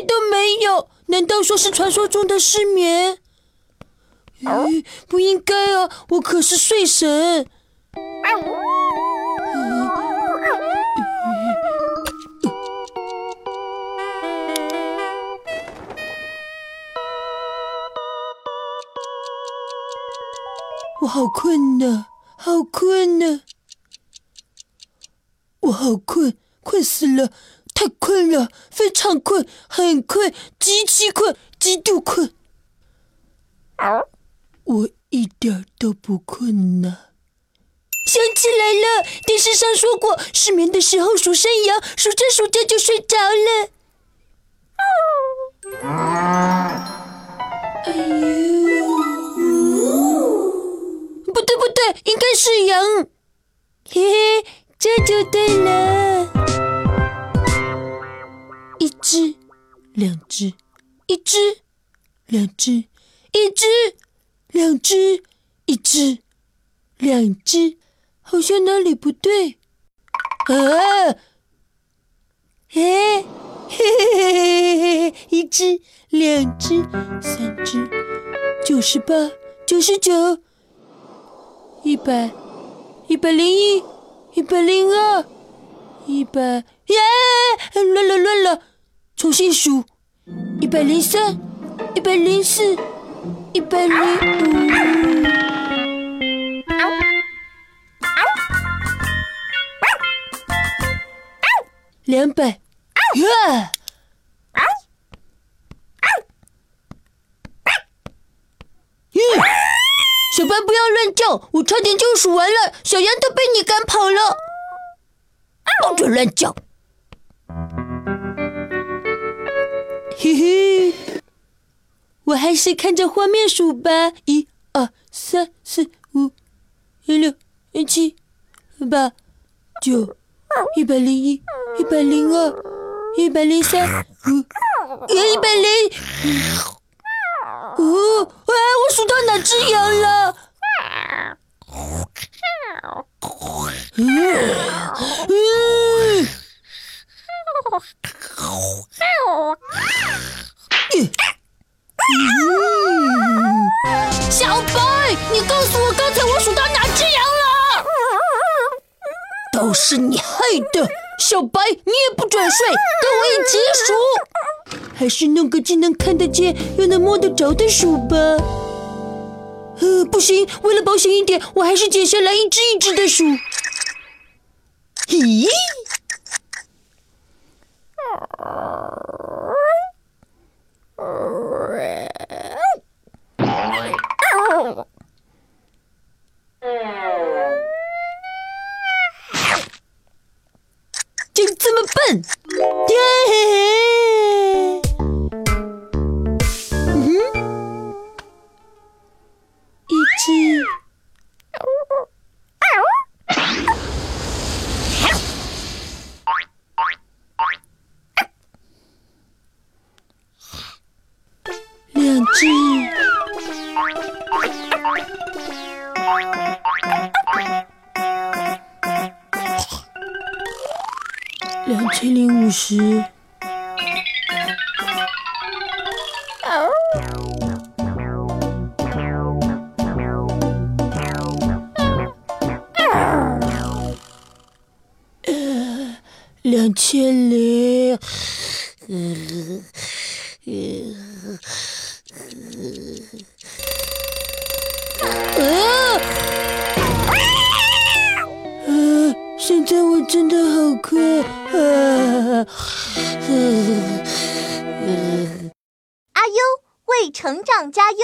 都没有？难道说是传说中的失眠？咦，不应该啊，我可是睡神。我好困呢，好困呢，我好困，困死了，太困了，非常困，很困，极其困，极度困。我一点都不困呢。想起来了，电视上说过，失眠的时候数山羊，数着数着就睡着了。哎呦！不对不对，应该是羊。嘿嘿，这就对了。两只，一只，两只，一只，两只，一只，两只，好像哪里不对。啊！嘿，嘿嘿嘿嘿嘿，一只，两只，三只，九十八，九十九。一百，一百零一，一百零二，一百耶！乱了乱了，重新数。一百零三，一百零四，一百零五，两百，耶！小白，不要乱叫！我差点就数完了，小羊都被你赶跑了。不准乱叫！嘿嘿，我还是看着画面数吧。一、二、三、四、五、六、七、八、九，一百零一，一百零二，一百零三，五，一百零。哦，哎，我数到哪只羊了？小白，你告诉我刚才我数到哪只羊了？都是你害的，小白，你也不准睡，跟我一起数。还是弄个既能看得见又能摸得着的数吧。呃，不行，为了保险一点，我还是剪下来一只一只的数。咦？就这么笨？耶！两两千零五十，两千零，真的好困啊！阿优为成长加油。